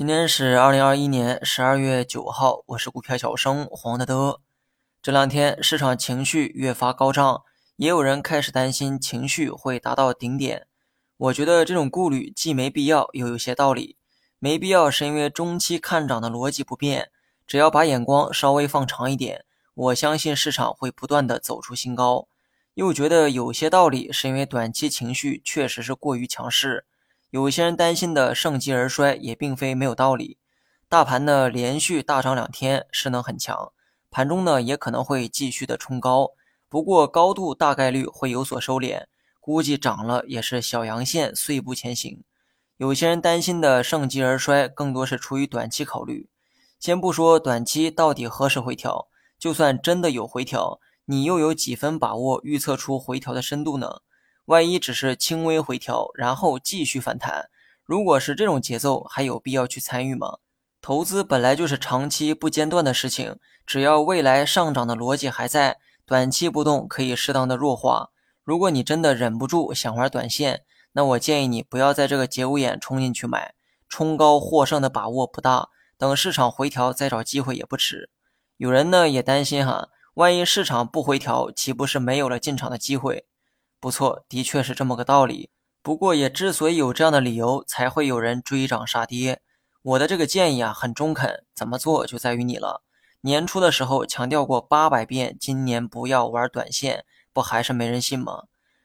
今天是二零二一年十二月九号，我是股票小生黄德德。这两天市场情绪越发高涨，也有人开始担心情绪会达到顶点。我觉得这种顾虑既没必要，又有些道理。没必要是因为中期看涨的逻辑不变，只要把眼光稍微放长一点，我相信市场会不断的走出新高。又觉得有些道理是因为短期情绪确实是过于强势。有些人担心的盛极而衰也并非没有道理。大盘呢连续大涨两天，势能很强，盘中呢也可能会继续的冲高，不过高度大概率会有所收敛，估计涨了也是小阳线碎步前行。有些人担心的盛极而衰，更多是出于短期考虑。先不说短期到底何时回调，就算真的有回调，你又有几分把握预测出回调的深度呢？万一只是轻微回调，然后继续反弹，如果是这种节奏，还有必要去参与吗？投资本来就是长期不间断的事情，只要未来上涨的逻辑还在，短期波动可以适当的弱化。如果你真的忍不住想玩短线，那我建议你不要在这个节骨眼冲进去买，冲高获胜的把握不大，等市场回调再找机会也不迟。有人呢也担心哈，万一市场不回调，岂不是没有了进场的机会？不错，的确是这么个道理。不过，也之所以有这样的理由，才会有人追涨杀跌。我的这个建议啊，很中肯，怎么做就在于你了。年初的时候强调过八百遍，今年不要玩短线，不还是没人信吗？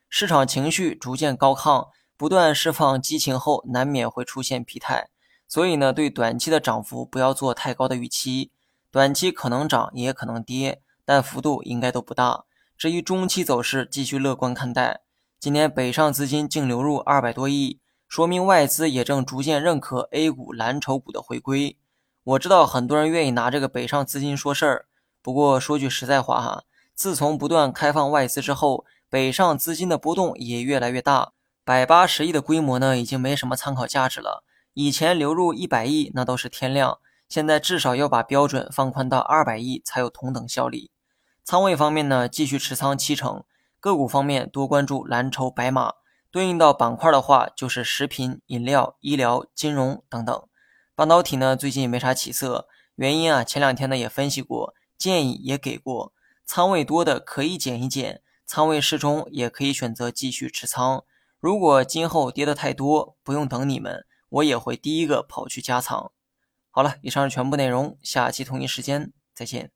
市场情绪逐渐高亢，不断释放激情后，难免会出现疲态。所以呢，对短期的涨幅不要做太高的预期。短期可能涨，也可能跌，但幅度应该都不大。至于中期走势，继续乐观看待。今年北上资金净流入二百多亿，说明外资也正逐渐认可 A 股蓝筹股的回归。我知道很多人愿意拿这个北上资金说事儿，不过说句实在话哈，自从不断开放外资之后，北上资金的波动也越来越大。百八十亿的规模呢，已经没什么参考价值了。以前流入一百亿那都是天量，现在至少要把标准放宽到二百亿才有同等效力。仓位方面呢，继续持仓七成。个股方面多关注蓝筹白马，对应到板块的话就是食品、饮料、医疗、金融等等。半导体呢最近也没啥起色，原因啊前两天呢也分析过，建议也给过。仓位多的可以减一减，仓位适中也可以选择继续持仓。如果今后跌的太多，不用等你们，我也会第一个跑去加仓。好了，以上是全部内容，下期同一时间再见。